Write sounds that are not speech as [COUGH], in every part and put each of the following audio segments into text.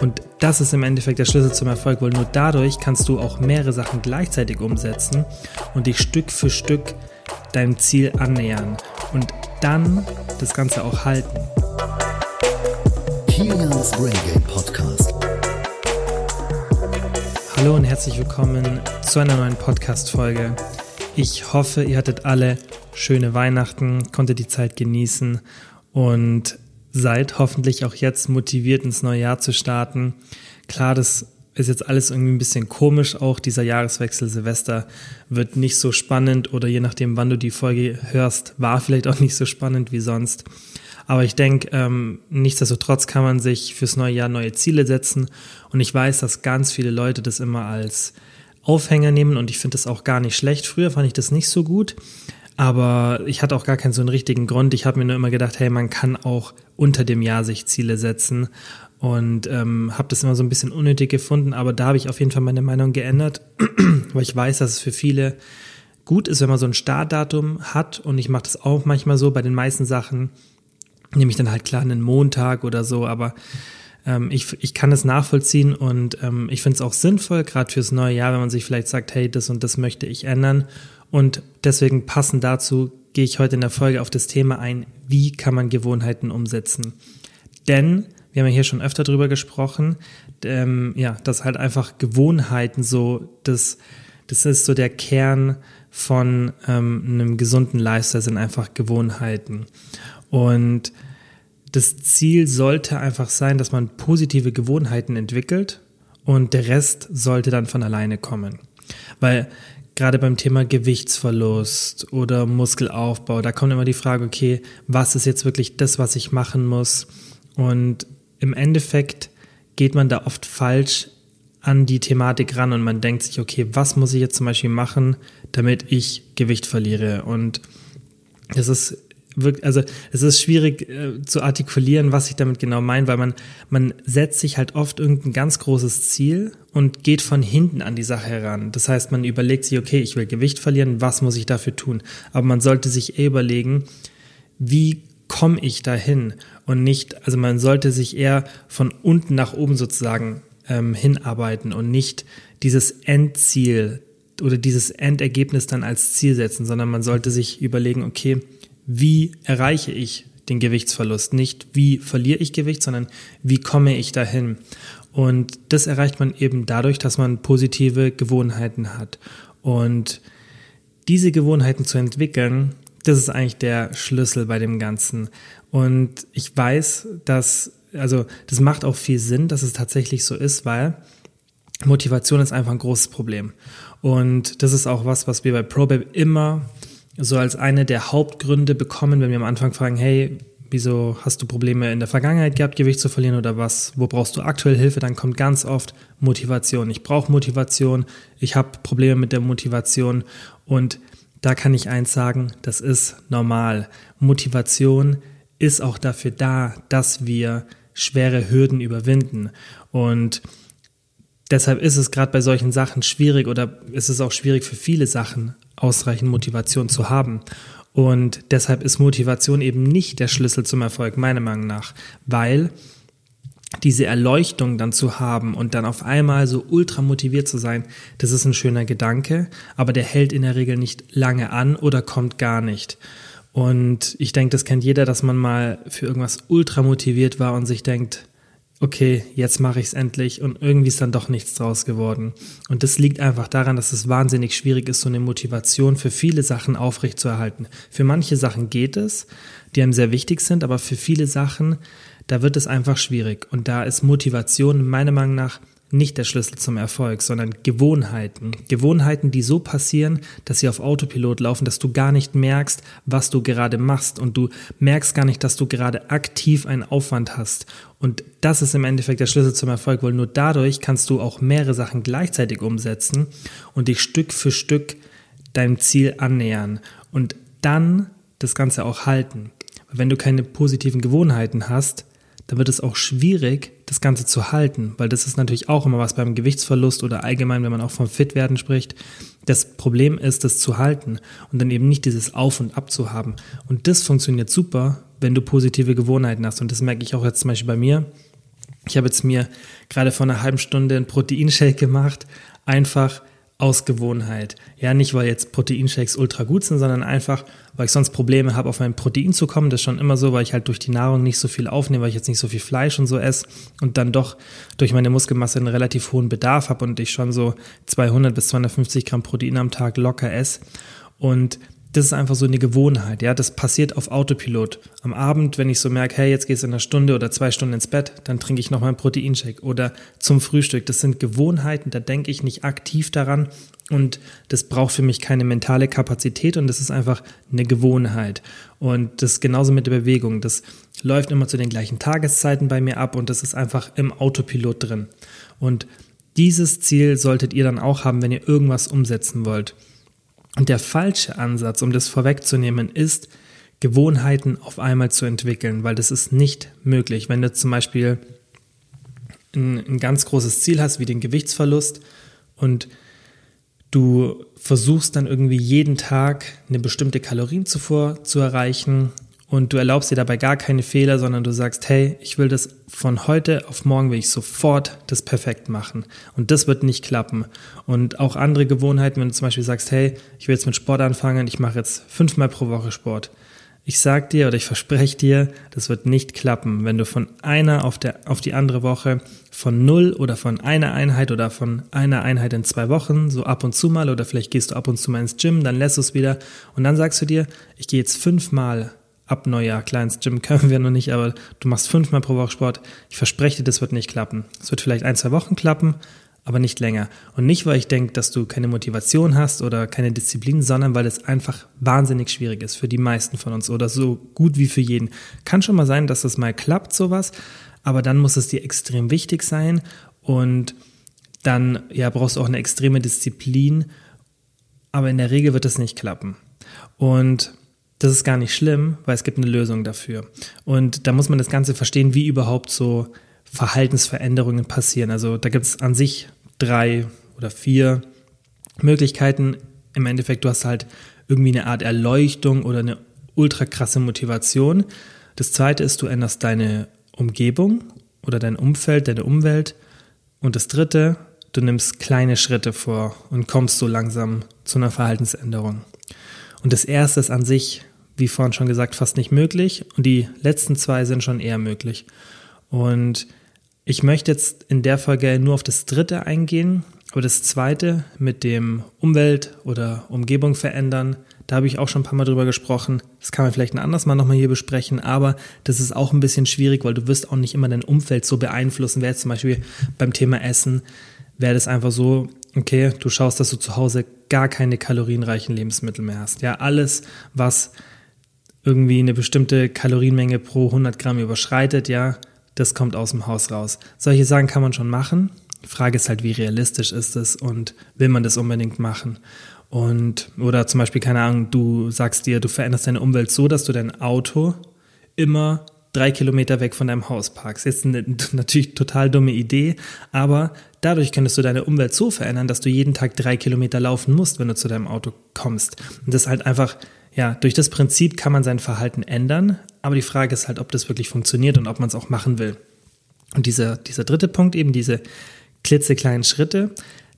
Und das ist im Endeffekt der Schlüssel zum Erfolg, weil nur dadurch kannst du auch mehrere Sachen gleichzeitig umsetzen und dich Stück für Stück deinem Ziel annähern und dann das Ganze auch halten. Kilians Brain Game Podcast. Hallo und herzlich willkommen zu einer neuen Podcast-Folge. Ich hoffe, ihr hattet alle schöne Weihnachten, konntet die Zeit genießen und seid hoffentlich auch jetzt motiviert ins neue Jahr zu starten. Klar, das ist jetzt alles irgendwie ein bisschen komisch, auch dieser Jahreswechsel Silvester wird nicht so spannend oder je nachdem, wann du die Folge hörst, war vielleicht auch nicht so spannend wie sonst. Aber ich denke, ähm, nichtsdestotrotz kann man sich fürs neue Jahr neue Ziele setzen und ich weiß, dass ganz viele Leute das immer als Aufhänger nehmen und ich finde das auch gar nicht schlecht. Früher fand ich das nicht so gut, aber ich hatte auch gar keinen so einen richtigen Grund. Ich habe mir nur immer gedacht, hey, man kann auch unter dem Jahr sich Ziele setzen und ähm, habe das immer so ein bisschen unnötig gefunden. Aber da habe ich auf jeden Fall meine Meinung geändert, [CLEARS THROAT] weil ich weiß, dass es für viele gut ist, wenn man so ein Startdatum hat. Und ich mache das auch manchmal so bei den meisten Sachen. Nehme ich dann halt klar einen Montag oder so, aber ähm, ich, ich kann es nachvollziehen und ähm, ich finde es auch sinnvoll, gerade fürs neue Jahr, wenn man sich vielleicht sagt, hey, das und das möchte ich ändern und deswegen passend dazu gehe ich heute in der Folge auf das Thema ein, wie kann man Gewohnheiten umsetzen. Denn, wir haben ja hier schon öfter drüber gesprochen, ähm, ja, dass halt einfach Gewohnheiten so, das, das ist so der Kern von ähm, einem gesunden Lifestyle, sind einfach Gewohnheiten. Und das Ziel sollte einfach sein, dass man positive Gewohnheiten entwickelt und der Rest sollte dann von alleine kommen. Weil gerade beim Thema Gewichtsverlust oder Muskelaufbau, da kommt immer die Frage, okay, was ist jetzt wirklich das, was ich machen muss? Und im Endeffekt geht man da oft falsch an die Thematik ran und man denkt sich, okay, was muss ich jetzt zum Beispiel machen, damit ich Gewicht verliere? Und das ist wirklich, also es ist schwierig äh, zu artikulieren, was ich damit genau meine, weil man, man setzt sich halt oft irgendein ganz großes Ziel und geht von hinten an die Sache heran. Das heißt, man überlegt sich, okay, ich will Gewicht verlieren, was muss ich dafür tun? Aber man sollte sich eher überlegen, wie komme ich dahin? Und nicht, also man sollte sich eher von unten nach oben sozusagen ähm, hinarbeiten und nicht dieses Endziel oder dieses Endergebnis dann als Ziel setzen, sondern man sollte sich überlegen, okay, wie erreiche ich den Gewichtsverlust? Nicht wie verliere ich Gewicht, sondern wie komme ich dahin? Und das erreicht man eben dadurch, dass man positive Gewohnheiten hat. Und diese Gewohnheiten zu entwickeln, das ist eigentlich der Schlüssel bei dem Ganzen. Und ich weiß, dass, also das macht auch viel Sinn, dass es tatsächlich so ist, weil Motivation ist einfach ein großes Problem. Und das ist auch was, was wir bei ProBab immer so als eine der Hauptgründe bekommen, wenn wir am Anfang fragen, hey, wieso hast du Probleme in der Vergangenheit gehabt, Gewicht zu verlieren oder was, wo brauchst du aktuell Hilfe, dann kommt ganz oft Motivation. Ich brauche Motivation, ich habe Probleme mit der Motivation. Und da kann ich eins sagen, das ist normal. Motivation ist auch dafür da, dass wir schwere Hürden überwinden. Und Deshalb ist es gerade bei solchen Sachen schwierig oder ist es auch schwierig für viele Sachen, ausreichend Motivation zu haben. Und deshalb ist Motivation eben nicht der Schlüssel zum Erfolg, meiner Meinung nach, weil diese Erleuchtung dann zu haben und dann auf einmal so ultra motiviert zu sein, das ist ein schöner Gedanke, aber der hält in der Regel nicht lange an oder kommt gar nicht. Und ich denke, das kennt jeder, dass man mal für irgendwas ultra motiviert war und sich denkt, okay, jetzt mache ich es endlich und irgendwie ist dann doch nichts draus geworden. Und das liegt einfach daran, dass es wahnsinnig schwierig ist, so eine Motivation für viele Sachen aufrechtzuerhalten. Für manche Sachen geht es, die einem sehr wichtig sind, aber für viele Sachen, da wird es einfach schwierig. Und da ist Motivation meiner Meinung nach nicht der Schlüssel zum Erfolg, sondern Gewohnheiten. Gewohnheiten, die so passieren, dass sie auf Autopilot laufen, dass du gar nicht merkst, was du gerade machst und du merkst gar nicht, dass du gerade aktiv einen Aufwand hast. Und das ist im Endeffekt der Schlüssel zum Erfolg, weil nur dadurch kannst du auch mehrere Sachen gleichzeitig umsetzen und dich Stück für Stück deinem Ziel annähern und dann das Ganze auch halten. Wenn du keine positiven Gewohnheiten hast, dann wird es auch schwierig, das Ganze zu halten, weil das ist natürlich auch immer was beim Gewichtsverlust oder allgemein, wenn man auch vom Fitwerden spricht. Das Problem ist, das zu halten und dann eben nicht dieses Auf und Ab zu haben. Und das funktioniert super, wenn du positive Gewohnheiten hast. Und das merke ich auch jetzt zum Beispiel bei mir. Ich habe jetzt mir gerade vor einer halben Stunde einen Proteinshake gemacht, einfach aus Gewohnheit. Ja, nicht weil jetzt Proteinshakes ultra gut sind, sondern einfach, weil ich sonst Probleme habe, auf mein Protein zu kommen. Das ist schon immer so, weil ich halt durch die Nahrung nicht so viel aufnehme, weil ich jetzt nicht so viel Fleisch und so esse und dann doch durch meine Muskelmasse einen relativ hohen Bedarf habe und ich schon so 200 bis 250 Gramm Protein am Tag locker esse. Und das ist einfach so eine Gewohnheit, ja, das passiert auf Autopilot. Am Abend, wenn ich so merke, hey, jetzt gehst du in einer Stunde oder zwei Stunden ins Bett, dann trinke ich nochmal einen Proteinshake oder zum Frühstück. Das sind Gewohnheiten, da denke ich nicht aktiv daran und das braucht für mich keine mentale Kapazität und das ist einfach eine Gewohnheit. Und das ist genauso mit der Bewegung. Das läuft immer zu den gleichen Tageszeiten bei mir ab und das ist einfach im Autopilot drin. Und dieses Ziel solltet ihr dann auch haben, wenn ihr irgendwas umsetzen wollt. Und der falsche Ansatz, um das vorwegzunehmen, ist, Gewohnheiten auf einmal zu entwickeln, weil das ist nicht möglich. Wenn du zum Beispiel ein, ein ganz großes Ziel hast, wie den Gewichtsverlust, und du versuchst dann irgendwie jeden Tag eine bestimmte Kalorienzufuhr zu erreichen und du erlaubst dir dabei gar keine Fehler, sondern du sagst, hey, ich will das von heute auf morgen will ich sofort das perfekt machen. Und das wird nicht klappen. Und auch andere Gewohnheiten, wenn du zum Beispiel sagst, hey, ich will jetzt mit Sport anfangen, ich mache jetzt fünfmal pro Woche Sport. Ich sag dir oder ich verspreche dir, das wird nicht klappen, wenn du von einer auf, der, auf die andere Woche von null oder von einer Einheit oder von einer Einheit in zwei Wochen, so ab und zu mal oder vielleicht gehst du ab und zu mal ins Gym, dann lässt du es wieder und dann sagst du dir, ich gehe jetzt fünfmal ab Neujahr. Klar, ins Gym können wir noch nicht, aber du machst fünfmal pro Woche Sport. Ich verspreche dir, das wird nicht klappen. Es wird vielleicht ein, zwei Wochen klappen, aber nicht länger. Und nicht, weil ich denke, dass du keine Motivation hast oder keine Disziplin, sondern weil es einfach wahnsinnig schwierig ist für die meisten von uns oder so gut wie für jeden. Kann schon mal sein, dass das mal klappt, sowas, aber dann muss es dir extrem wichtig sein und dann ja, brauchst du auch eine extreme Disziplin, aber in der Regel wird es nicht klappen. Und das ist gar nicht schlimm, weil es gibt eine Lösung dafür. Und da muss man das Ganze verstehen, wie überhaupt so Verhaltensveränderungen passieren. Also da gibt es an sich drei oder vier Möglichkeiten. Im Endeffekt, du hast halt irgendwie eine Art Erleuchtung oder eine ultra krasse Motivation. Das zweite ist, du änderst deine Umgebung oder dein Umfeld, deine Umwelt. Und das dritte, du nimmst kleine Schritte vor und kommst so langsam zu einer Verhaltensänderung. Und das erste ist an sich wie vorhin schon gesagt, fast nicht möglich. Und die letzten zwei sind schon eher möglich. Und ich möchte jetzt in der Folge nur auf das dritte eingehen. Aber das zweite mit dem Umwelt oder Umgebung verändern, da habe ich auch schon ein paar Mal drüber gesprochen. Das kann man vielleicht ein anderes Mal nochmal hier besprechen, aber das ist auch ein bisschen schwierig, weil du wirst auch nicht immer dein Umfeld so beeinflussen. Wäre jetzt zum Beispiel beim Thema Essen, wäre das einfach so, okay, du schaust, dass du zu Hause gar keine kalorienreichen Lebensmittel mehr hast. Ja, alles, was irgendwie eine bestimmte Kalorienmenge pro 100 Gramm überschreitet, ja, das kommt aus dem Haus raus. Solche Sachen kann man schon machen. Die Frage ist halt, wie realistisch ist es und will man das unbedingt machen? Und, oder zum Beispiel, keine Ahnung, du sagst dir, du veränderst deine Umwelt so, dass du dein Auto immer drei Kilometer weg von deinem Haus parkst. Jetzt eine [LAUGHS] natürlich total dumme Idee, aber dadurch könntest du deine Umwelt so verändern, dass du jeden Tag drei Kilometer laufen musst, wenn du zu deinem Auto kommst. Und das halt einfach ja, durch das Prinzip kann man sein Verhalten ändern, aber die Frage ist halt, ob das wirklich funktioniert und ob man es auch machen will. Und dieser, dieser dritte Punkt, eben diese klitzekleinen Schritte,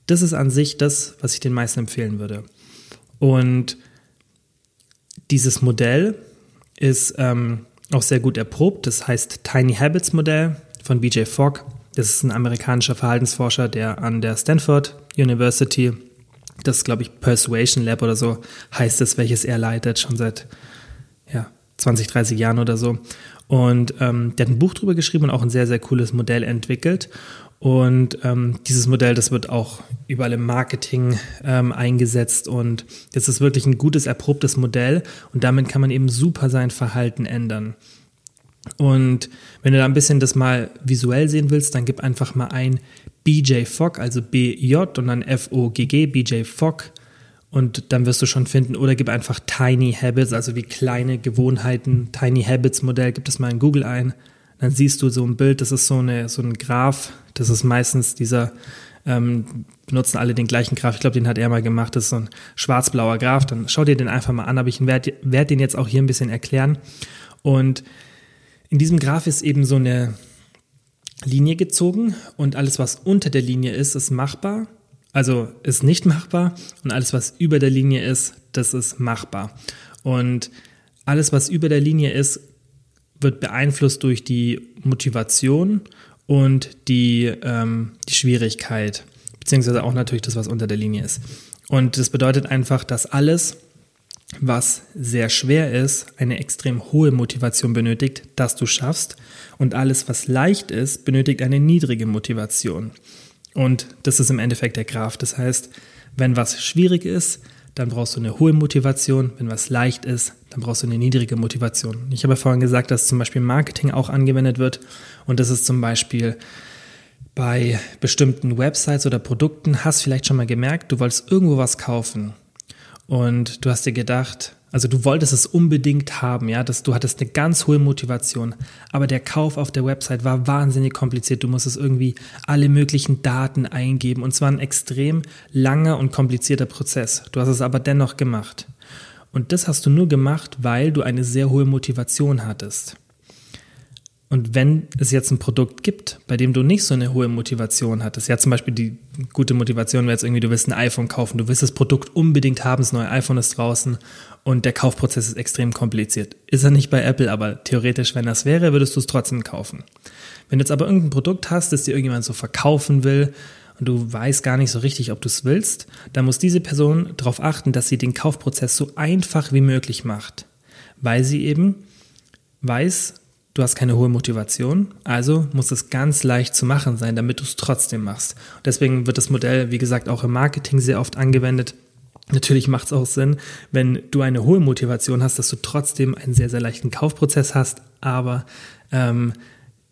das ist an sich das, was ich den meisten empfehlen würde. Und dieses Modell ist ähm, auch sehr gut erprobt. Das heißt Tiny Habits Modell von BJ Fogg. Das ist ein amerikanischer Verhaltensforscher, der an der Stanford University das glaube ich Persuasion Lab oder so heißt es, welches er leitet, schon seit ja, 20, 30 Jahren oder so. Und ähm, der hat ein Buch drüber geschrieben und auch ein sehr, sehr cooles Modell entwickelt. Und ähm, dieses Modell, das wird auch überall im Marketing ähm, eingesetzt und das ist wirklich ein gutes, erprobtes Modell und damit kann man eben super sein Verhalten ändern. Und wenn du da ein bisschen das mal visuell sehen willst, dann gib einfach mal ein BJ Fogg, also BJ und dann F-O-G-G, BJ Fogg. Und dann wirst du schon finden, oder gib einfach Tiny Habits, also wie kleine Gewohnheiten, Tiny Habits Modell, gib das mal in Google ein. Dann siehst du so ein Bild, das ist so, eine, so ein Graph, das ist meistens dieser, ähm, benutzen alle den gleichen Graph, ich glaube, den hat er mal gemacht, das ist so ein schwarz-blauer Graph, dann schau dir den einfach mal an, aber ich werde werd den jetzt auch hier ein bisschen erklären. Und in diesem Graph ist eben so eine, Linie gezogen und alles, was unter der Linie ist, ist machbar. Also ist nicht machbar und alles, was über der Linie ist, das ist machbar. Und alles, was über der Linie ist, wird beeinflusst durch die Motivation und die, ähm, die Schwierigkeit, beziehungsweise auch natürlich das, was unter der Linie ist. Und das bedeutet einfach, dass alles, was sehr schwer ist, eine extrem hohe Motivation benötigt, dass du schaffst. Und alles, was leicht ist, benötigt eine niedrige Motivation. Und das ist im Endeffekt der Graph. Das heißt, wenn was schwierig ist, dann brauchst du eine hohe Motivation. Wenn was leicht ist, dann brauchst du eine niedrige Motivation. Ich habe vorhin gesagt, dass zum Beispiel Marketing auch angewendet wird. Und das ist zum Beispiel bei bestimmten Websites oder Produkten, hast vielleicht schon mal gemerkt, du wolltest irgendwo was kaufen. Und du hast dir gedacht, also du wolltest es unbedingt haben, ja, dass du hattest eine ganz hohe Motivation, aber der Kauf auf der Website war wahnsinnig kompliziert. Du musstest irgendwie alle möglichen Daten eingeben und zwar ein extrem langer und komplizierter Prozess. Du hast es aber dennoch gemacht. Und das hast du nur gemacht, weil du eine sehr hohe Motivation hattest. Und wenn es jetzt ein Produkt gibt, bei dem du nicht so eine hohe Motivation hattest, ja zum Beispiel die gute Motivation wäre jetzt irgendwie, du willst ein iPhone kaufen, du willst das Produkt unbedingt haben, das neue iPhone ist draußen und der Kaufprozess ist extrem kompliziert. Ist er nicht bei Apple, aber theoretisch, wenn das wäre, würdest du es trotzdem kaufen. Wenn du jetzt aber irgendein Produkt hast, das dir irgendjemand so verkaufen will und du weißt gar nicht so richtig, ob du es willst, dann muss diese Person darauf achten, dass sie den Kaufprozess so einfach wie möglich macht, weil sie eben weiß, Du hast keine hohe Motivation, also muss es ganz leicht zu machen sein, damit du es trotzdem machst. Deswegen wird das Modell, wie gesagt, auch im Marketing sehr oft angewendet. Natürlich macht es auch Sinn, wenn du eine hohe Motivation hast, dass du trotzdem einen sehr, sehr leichten Kaufprozess hast, aber ähm,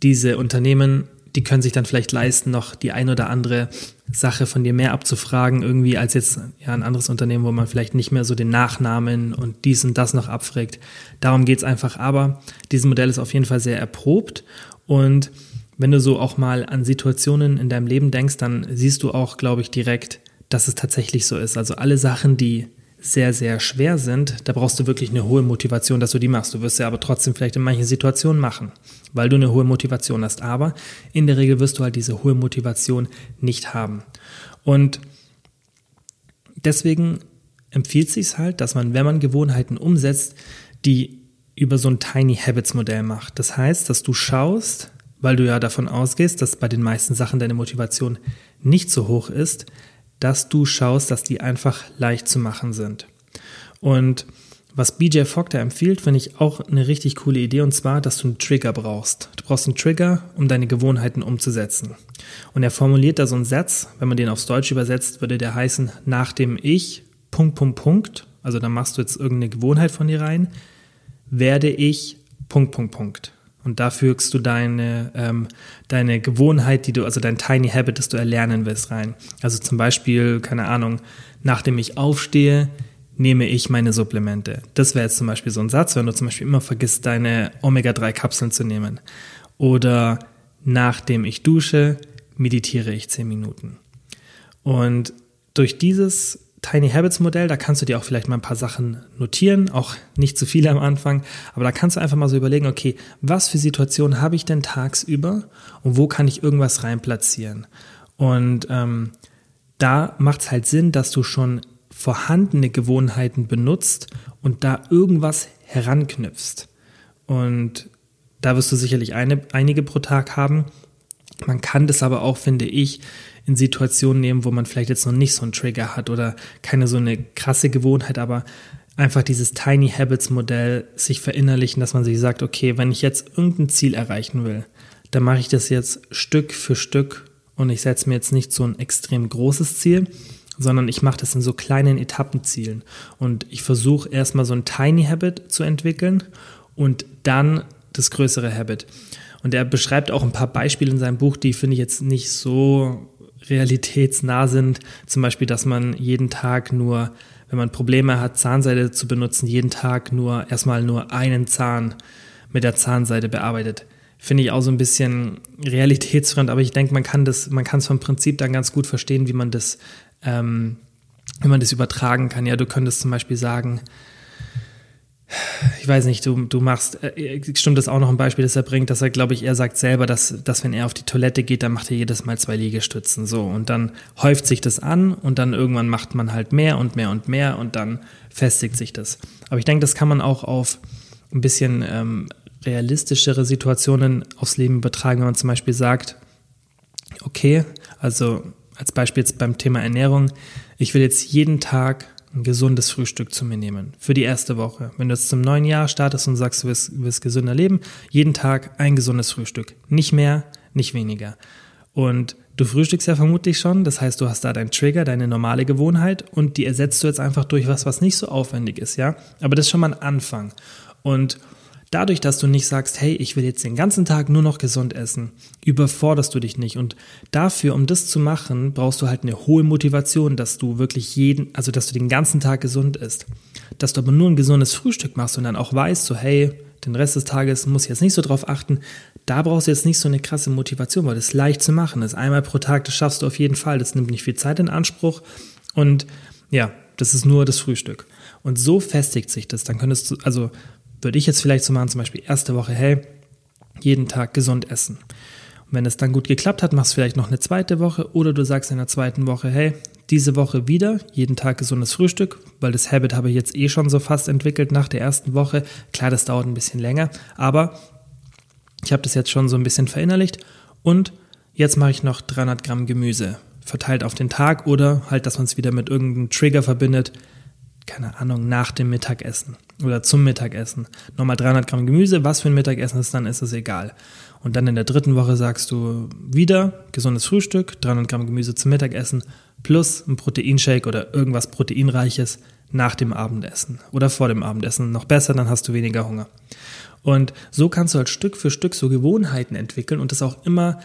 diese Unternehmen die können sich dann vielleicht leisten, noch die ein oder andere Sache von dir mehr abzufragen, irgendwie als jetzt ja, ein anderes Unternehmen, wo man vielleicht nicht mehr so den Nachnamen und dies und das noch abfragt. Darum geht es einfach. Aber dieses Modell ist auf jeden Fall sehr erprobt und wenn du so auch mal an Situationen in deinem Leben denkst, dann siehst du auch, glaube ich, direkt, dass es tatsächlich so ist. Also alle Sachen, die sehr, sehr schwer sind, da brauchst du wirklich eine hohe Motivation, dass du die machst. Du wirst sie aber trotzdem vielleicht in manchen Situationen machen, weil du eine hohe Motivation hast. Aber in der Regel wirst du halt diese hohe Motivation nicht haben. Und deswegen empfiehlt sich halt, dass man, wenn man Gewohnheiten umsetzt, die über so ein Tiny Habits Modell macht. Das heißt, dass du schaust, weil du ja davon ausgehst, dass bei den meisten Sachen deine Motivation nicht so hoch ist, dass du schaust, dass die einfach leicht zu machen sind. Und was BJ Fogg da empfiehlt, finde ich auch eine richtig coole Idee und zwar, dass du einen Trigger brauchst. Du brauchst einen Trigger, um deine Gewohnheiten umzusetzen. Und er formuliert da so einen Satz, wenn man den aufs Deutsch übersetzt, würde der heißen, nach dem Ich, Punkt, Punkt, Punkt, also dann machst du jetzt irgendeine Gewohnheit von dir rein, werde ich, Punkt, Punkt, Punkt. Und da fügst du deine, ähm, deine Gewohnheit, die du, also dein Tiny Habit, das du erlernen willst, rein. Also zum Beispiel, keine Ahnung, nachdem ich aufstehe, nehme ich meine Supplemente. Das wäre jetzt zum Beispiel so ein Satz, wenn du zum Beispiel immer vergisst, deine Omega-3-Kapseln zu nehmen. Oder nachdem ich dusche, meditiere ich zehn Minuten. Und durch dieses Tiny Habits Modell, da kannst du dir auch vielleicht mal ein paar Sachen notieren, auch nicht zu viele am Anfang, aber da kannst du einfach mal so überlegen, okay, was für Situationen habe ich denn tagsüber und wo kann ich irgendwas rein platzieren? Und ähm, da macht es halt Sinn, dass du schon vorhandene Gewohnheiten benutzt und da irgendwas heranknüpfst. Und da wirst du sicherlich eine, einige pro Tag haben. Man kann das aber auch, finde ich, in Situationen nehmen, wo man vielleicht jetzt noch nicht so einen Trigger hat oder keine so eine krasse Gewohnheit, aber einfach dieses Tiny Habits Modell sich verinnerlichen, dass man sich sagt, okay, wenn ich jetzt irgendein Ziel erreichen will, dann mache ich das jetzt Stück für Stück und ich setze mir jetzt nicht so ein extrem großes Ziel, sondern ich mache das in so kleinen Etappenzielen und ich versuche erstmal so ein Tiny Habit zu entwickeln und dann das größere Habit. Und er beschreibt auch ein paar Beispiele in seinem Buch, die finde ich jetzt nicht so realitätsnah sind. Zum Beispiel, dass man jeden Tag nur, wenn man Probleme hat, Zahnseide zu benutzen, jeden Tag nur erstmal nur einen Zahn mit der Zahnseide bearbeitet. Finde ich auch so ein bisschen realitätsfremd, aber ich denke, man kann das, man kann es vom Prinzip dann ganz gut verstehen, wie man das, ähm, wie man das übertragen kann. Ja, du könntest zum Beispiel sagen, ich weiß nicht, du, du machst, äh, stimmt das auch noch ein Beispiel, das er bringt, dass er, glaube ich, er sagt selber, dass, dass wenn er auf die Toilette geht, dann macht er jedes Mal zwei Liegestützen, so. Und dann häuft sich das an und dann irgendwann macht man halt mehr und mehr und mehr und dann festigt sich das. Aber ich denke, das kann man auch auf ein bisschen ähm, realistischere Situationen aufs Leben übertragen, wenn man zum Beispiel sagt, okay, also als Beispiel jetzt beim Thema Ernährung, ich will jetzt jeden Tag ein gesundes Frühstück zu mir nehmen für die erste Woche. Wenn du jetzt zum neuen Jahr startest und sagst, du wirst, wirst gesünder leben, jeden Tag ein gesundes Frühstück. Nicht mehr, nicht weniger. Und du frühstückst ja vermutlich schon, das heißt, du hast da deinen Trigger, deine normale Gewohnheit und die ersetzt du jetzt einfach durch was, was nicht so aufwendig ist, ja? Aber das ist schon mal ein Anfang. Und Dadurch, dass du nicht sagst, hey, ich will jetzt den ganzen Tag nur noch gesund essen, überforderst du dich nicht. Und dafür, um das zu machen, brauchst du halt eine hohe Motivation, dass du wirklich jeden, also dass du den ganzen Tag gesund isst. Dass du aber nur ein gesundes Frühstück machst und dann auch weißt, so, hey, den Rest des Tages muss ich jetzt nicht so drauf achten. Da brauchst du jetzt nicht so eine krasse Motivation, weil das leicht zu machen ist. Einmal pro Tag, das schaffst du auf jeden Fall. Das nimmt nicht viel Zeit in Anspruch. Und ja, das ist nur das Frühstück. Und so festigt sich das. Dann könntest du, also würde ich jetzt vielleicht so machen, zum Beispiel erste Woche, hey, jeden Tag gesund essen. Und wenn es dann gut geklappt hat, machst du vielleicht noch eine zweite Woche oder du sagst in der zweiten Woche, hey, diese Woche wieder, jeden Tag gesundes Frühstück, weil das Habit habe ich jetzt eh schon so fast entwickelt nach der ersten Woche. Klar, das dauert ein bisschen länger, aber ich habe das jetzt schon so ein bisschen verinnerlicht und jetzt mache ich noch 300 Gramm Gemüse verteilt auf den Tag oder halt, dass man es wieder mit irgendeinem Trigger verbindet, keine Ahnung, nach dem Mittagessen oder zum Mittagessen. Nochmal 300 Gramm Gemüse, was für ein Mittagessen ist, dann ist es egal. Und dann in der dritten Woche sagst du wieder gesundes Frühstück, 300 Gramm Gemüse zum Mittagessen plus ein Proteinshake oder irgendwas Proteinreiches nach dem Abendessen oder vor dem Abendessen. Noch besser, dann hast du weniger Hunger. Und so kannst du halt Stück für Stück so Gewohnheiten entwickeln und das auch immer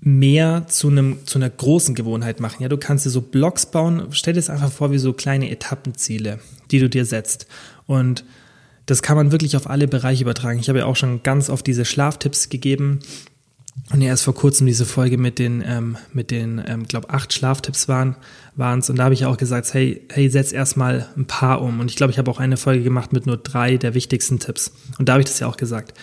mehr zu, einem, zu einer großen Gewohnheit machen. Ja, du kannst dir so Blocks bauen. Stell dir es einfach vor wie so kleine Etappenziele, die du dir setzt. Und das kann man wirklich auf alle Bereiche übertragen. Ich habe ja auch schon ganz oft diese Schlaftipps gegeben. Und erst vor kurzem diese Folge mit den, ähm, mit den, ähm, glaube acht Schlaftipps waren es. Und da habe ich auch gesagt, hey, hey, setz erstmal ein paar um. Und ich glaube, ich habe auch eine Folge gemacht mit nur drei der wichtigsten Tipps. Und da habe ich das ja auch gesagt.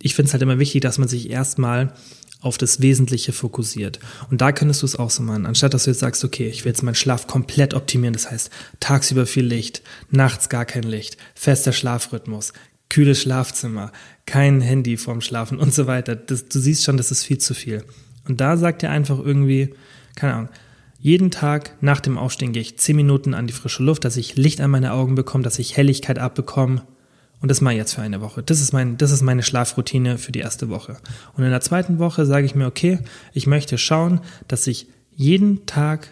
Ich finde es halt immer wichtig, dass man sich erstmal auf das Wesentliche fokussiert. Und da könntest du es auch so machen. Anstatt dass du jetzt sagst, okay, ich will jetzt meinen Schlaf komplett optimieren, das heißt tagsüber viel Licht, nachts gar kein Licht, fester Schlafrhythmus, kühles Schlafzimmer, kein Handy vorm Schlafen und so weiter. Das, du siehst schon, das ist viel zu viel. Und da sagt er einfach irgendwie, keine Ahnung, jeden Tag nach dem Aufstehen gehe ich zehn Minuten an die frische Luft, dass ich Licht an meine Augen bekomme, dass ich Helligkeit abbekomme, und das mache ich jetzt für eine Woche. Das ist, mein, das ist meine Schlafroutine für die erste Woche. Und in der zweiten Woche sage ich mir, okay, ich möchte schauen, dass ich jeden Tag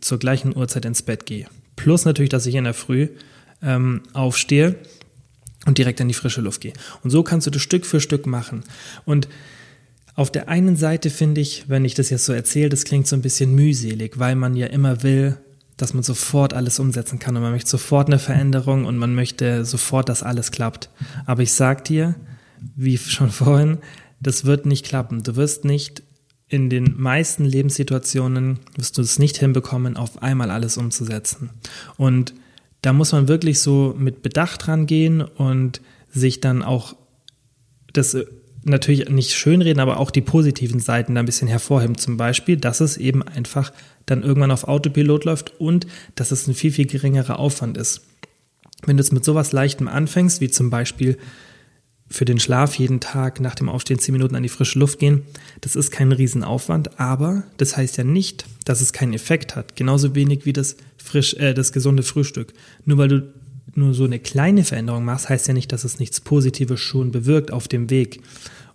zur gleichen Uhrzeit ins Bett gehe. Plus natürlich, dass ich in der Früh ähm, aufstehe und direkt in die frische Luft gehe. Und so kannst du das Stück für Stück machen. Und auf der einen Seite finde ich, wenn ich das jetzt so erzähle, das klingt so ein bisschen mühselig, weil man ja immer will, dass man sofort alles umsetzen kann und man möchte sofort eine Veränderung und man möchte sofort, dass alles klappt. Aber ich sag dir, wie schon [LAUGHS] vorhin, das wird nicht klappen. Du wirst nicht in den meisten Lebenssituationen wirst du es nicht hinbekommen, auf einmal alles umzusetzen. Und da muss man wirklich so mit Bedacht rangehen und sich dann auch das natürlich nicht schönreden, aber auch die positiven Seiten da ein bisschen hervorheben. Zum Beispiel, dass es eben einfach dann irgendwann auf Autopilot läuft und dass es ein viel, viel geringerer Aufwand ist. Wenn du jetzt mit sowas Leichtem anfängst, wie zum Beispiel für den Schlaf jeden Tag nach dem Aufstehen zehn Minuten an die frische Luft gehen, das ist kein Riesenaufwand, aber das heißt ja nicht, dass es keinen Effekt hat. Genauso wenig wie das frisch, äh, das gesunde Frühstück. Nur weil du nur so eine kleine Veränderung machst, heißt ja nicht, dass es nichts Positives schon bewirkt auf dem Weg.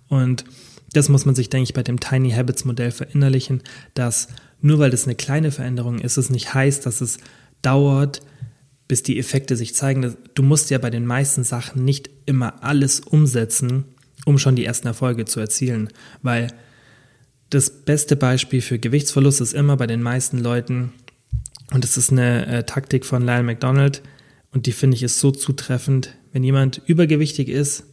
Und das muss man sich, denke ich, bei dem Tiny Habits Modell verinnerlichen, dass nur weil das eine kleine Veränderung ist, es nicht heißt, dass es dauert, bis die Effekte sich zeigen. Du musst ja bei den meisten Sachen nicht immer alles umsetzen, um schon die ersten Erfolge zu erzielen, weil das beste Beispiel für Gewichtsverlust ist immer bei den meisten Leuten, und das ist eine äh, Taktik von Lyle McDonald, und die finde ich ist so zutreffend, wenn jemand übergewichtig ist,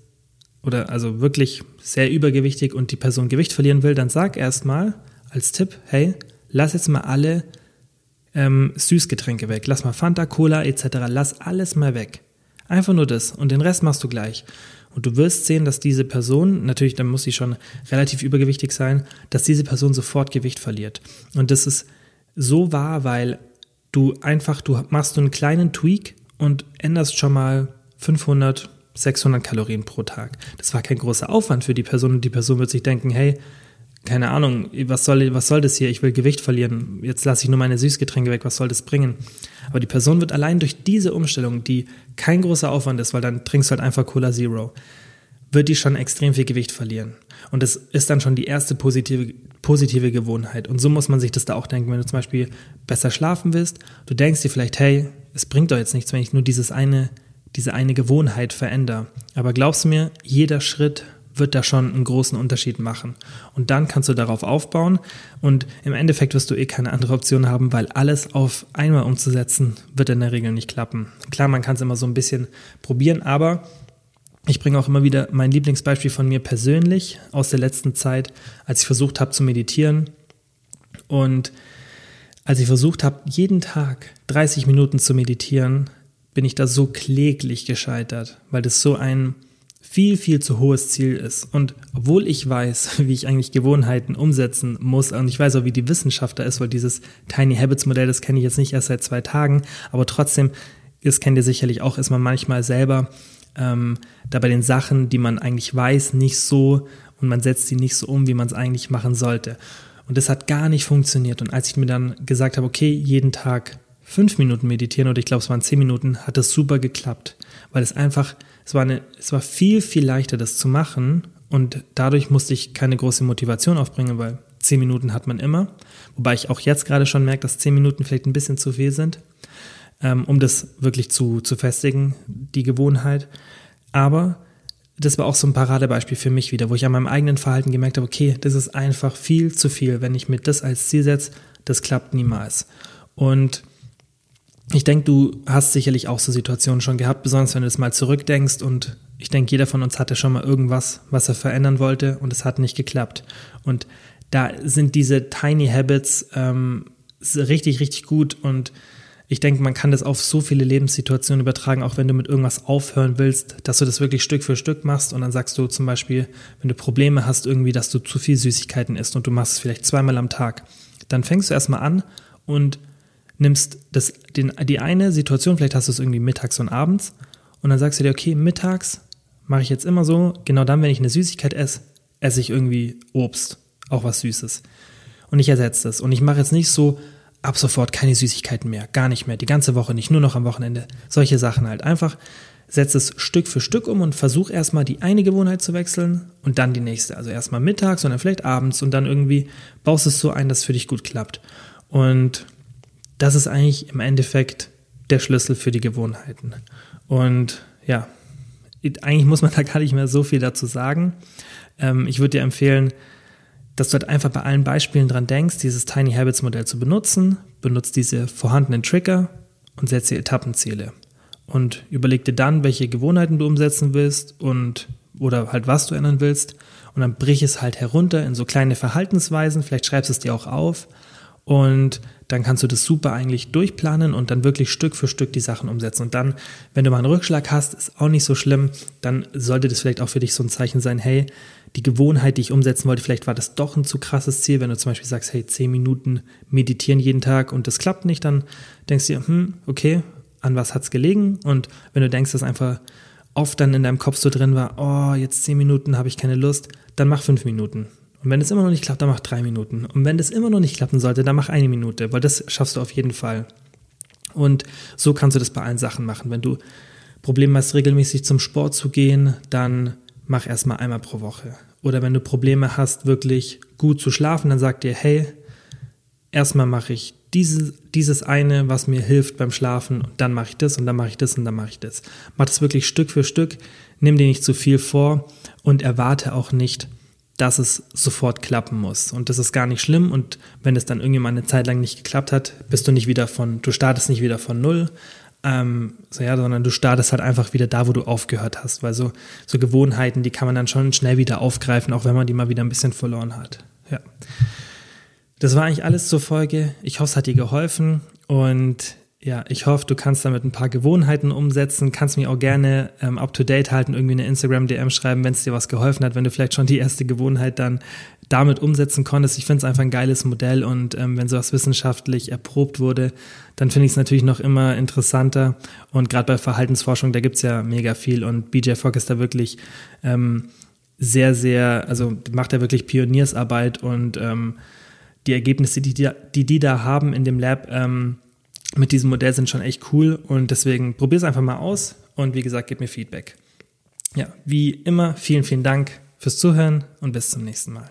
oder also wirklich sehr übergewichtig und die Person Gewicht verlieren will, dann sag erstmal als Tipp, hey, lass jetzt mal alle ähm, Süßgetränke weg, lass mal Fanta, Cola etc., lass alles mal weg. Einfach nur das und den Rest machst du gleich. Und du wirst sehen, dass diese Person, natürlich, dann muss sie schon relativ übergewichtig sein, dass diese Person sofort Gewicht verliert. Und das ist so wahr, weil du einfach, du machst so einen kleinen Tweak und änderst schon mal 500, 600 Kalorien pro Tag. Das war kein großer Aufwand für die Person und die Person wird sich denken, hey, keine Ahnung, was soll, was soll das hier? Ich will Gewicht verlieren. Jetzt lasse ich nur meine Süßgetränke weg. Was soll das bringen? Aber die Person wird allein durch diese Umstellung, die kein großer Aufwand ist, weil dann trinkst du halt einfach Cola Zero, wird die schon extrem viel Gewicht verlieren. Und das ist dann schon die erste positive, positive Gewohnheit. Und so muss man sich das da auch denken, wenn du zum Beispiel besser schlafen willst. Du denkst dir vielleicht, hey, es bringt doch jetzt nichts, wenn ich nur dieses eine, diese eine Gewohnheit verändere. Aber glaubst du mir, jeder Schritt wird da schon einen großen Unterschied machen. Und dann kannst du darauf aufbauen und im Endeffekt wirst du eh keine andere Option haben, weil alles auf einmal umzusetzen wird in der Regel nicht klappen. Klar, man kann es immer so ein bisschen probieren, aber ich bringe auch immer wieder mein Lieblingsbeispiel von mir persönlich aus der letzten Zeit, als ich versucht habe zu meditieren und als ich versucht habe, jeden Tag 30 Minuten zu meditieren, bin ich da so kläglich gescheitert, weil das so ein viel, viel zu hohes Ziel ist. Und obwohl ich weiß, [LAUGHS] wie ich eigentlich Gewohnheiten umsetzen muss, und ich weiß auch, wie die Wissenschaft da ist, weil dieses Tiny Habits Modell, das kenne ich jetzt nicht erst seit zwei Tagen, aber trotzdem, das kennt ihr sicherlich auch, ist man manchmal selber ähm, da bei den Sachen, die man eigentlich weiß, nicht so und man setzt sie nicht so um, wie man es eigentlich machen sollte. Und das hat gar nicht funktioniert. Und als ich mir dann gesagt habe, okay, jeden Tag fünf Minuten meditieren oder ich glaube, es waren zehn Minuten, hat das super geklappt, weil es einfach es war, eine, es war viel, viel leichter, das zu machen und dadurch musste ich keine große Motivation aufbringen, weil zehn Minuten hat man immer. Wobei ich auch jetzt gerade schon merke, dass zehn Minuten vielleicht ein bisschen zu viel sind, ähm, um das wirklich zu, zu festigen, die Gewohnheit. Aber das war auch so ein Paradebeispiel für mich wieder, wo ich an meinem eigenen Verhalten gemerkt habe, okay, das ist einfach viel zu viel. Wenn ich mir das als Ziel setze, das klappt niemals. Und ich denke, du hast sicherlich auch so Situationen schon gehabt, besonders wenn du das mal zurückdenkst und ich denke, jeder von uns hatte schon mal irgendwas, was er verändern wollte und es hat nicht geklappt. Und da sind diese Tiny Habits ähm, richtig, richtig gut und ich denke, man kann das auf so viele Lebenssituationen übertragen, auch wenn du mit irgendwas aufhören willst, dass du das wirklich Stück für Stück machst und dann sagst du zum Beispiel, wenn du Probleme hast irgendwie, dass du zu viel Süßigkeiten isst und du machst es vielleicht zweimal am Tag, dann fängst du erstmal an und nimmst das, den, die eine Situation, vielleicht hast du es irgendwie mittags und abends, und dann sagst du dir, okay, mittags mache ich jetzt immer so, genau dann, wenn ich eine Süßigkeit esse, esse ich irgendwie Obst, auch was Süßes. Und ich ersetze das. Und ich mache jetzt nicht so, ab sofort keine Süßigkeiten mehr, gar nicht mehr, die ganze Woche nicht, nur noch am Wochenende. Solche Sachen halt. Einfach setz es Stück für Stück um und versuch erstmal die eine Gewohnheit zu wechseln und dann die nächste. Also erstmal mittags und dann vielleicht abends und dann irgendwie baust es so ein, dass es für dich gut klappt. Und das ist eigentlich im Endeffekt der Schlüssel für die Gewohnheiten. Und ja, eigentlich muss man da gar nicht mehr so viel dazu sagen. Ähm, ich würde dir empfehlen, dass du halt einfach bei allen Beispielen dran denkst, dieses Tiny Habits Modell zu benutzen. Benutzt diese vorhandenen Trigger und setze Etappenziele. Und überleg dir dann, welche Gewohnheiten du umsetzen willst und oder halt was du ändern willst. Und dann brich es halt herunter in so kleine Verhaltensweisen. Vielleicht schreibst du es dir auch auf. Und dann kannst du das super eigentlich durchplanen und dann wirklich Stück für Stück die Sachen umsetzen. Und dann, wenn du mal einen Rückschlag hast, ist auch nicht so schlimm, dann sollte das vielleicht auch für dich so ein Zeichen sein, hey, die Gewohnheit, die ich umsetzen wollte, vielleicht war das doch ein zu krasses Ziel. Wenn du zum Beispiel sagst, hey, zehn Minuten meditieren jeden Tag und das klappt nicht, dann denkst du dir, hm, okay, an was hat's gelegen? Und wenn du denkst, dass einfach oft dann in deinem Kopf so drin war, oh, jetzt zehn Minuten habe ich keine Lust, dann mach fünf Minuten. Und wenn es immer noch nicht klappt, dann mach drei Minuten. Und wenn es immer noch nicht klappen sollte, dann mach eine Minute, weil das schaffst du auf jeden Fall. Und so kannst du das bei allen Sachen machen. Wenn du Probleme hast, regelmäßig zum Sport zu gehen, dann mach erstmal einmal pro Woche. Oder wenn du Probleme hast, wirklich gut zu schlafen, dann sag dir, hey, erstmal mache ich dieses, dieses eine, was mir hilft beim Schlafen und dann mache ich das und dann mache ich das und dann mache ich das. Mach das wirklich Stück für Stück, nimm dir nicht zu viel vor und erwarte auch nicht, dass es sofort klappen muss. Und das ist gar nicht schlimm. Und wenn es dann irgendwie mal eine Zeit lang nicht geklappt hat, bist du nicht wieder von, du startest nicht wieder von null, ähm, so, ja, sondern du startest halt einfach wieder da, wo du aufgehört hast. Weil so, so Gewohnheiten, die kann man dann schon schnell wieder aufgreifen, auch wenn man die mal wieder ein bisschen verloren hat. Ja. Das war eigentlich alles zur Folge. Ich hoffe, es hat dir geholfen und Ja, ich hoffe, du kannst damit ein paar Gewohnheiten umsetzen. Kannst mich auch gerne ähm, up to date halten, irgendwie eine Instagram-DM schreiben, wenn es dir was geholfen hat, wenn du vielleicht schon die erste Gewohnheit dann damit umsetzen konntest. Ich finde es einfach ein geiles Modell und ähm, wenn sowas wissenschaftlich erprobt wurde, dann finde ich es natürlich noch immer interessanter. Und gerade bei Verhaltensforschung, da gibt's ja mega viel und BJ Fogg ist da wirklich ähm, sehr, sehr, also macht er wirklich Pioniersarbeit und ähm, die Ergebnisse, die die, die, die da haben in dem Lab, ähm, mit diesem Modell sind schon echt cool und deswegen probier es einfach mal aus und wie gesagt, gib mir Feedback. Ja, wie immer, vielen, vielen Dank fürs Zuhören und bis zum nächsten Mal.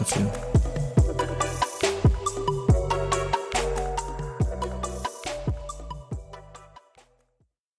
dafür.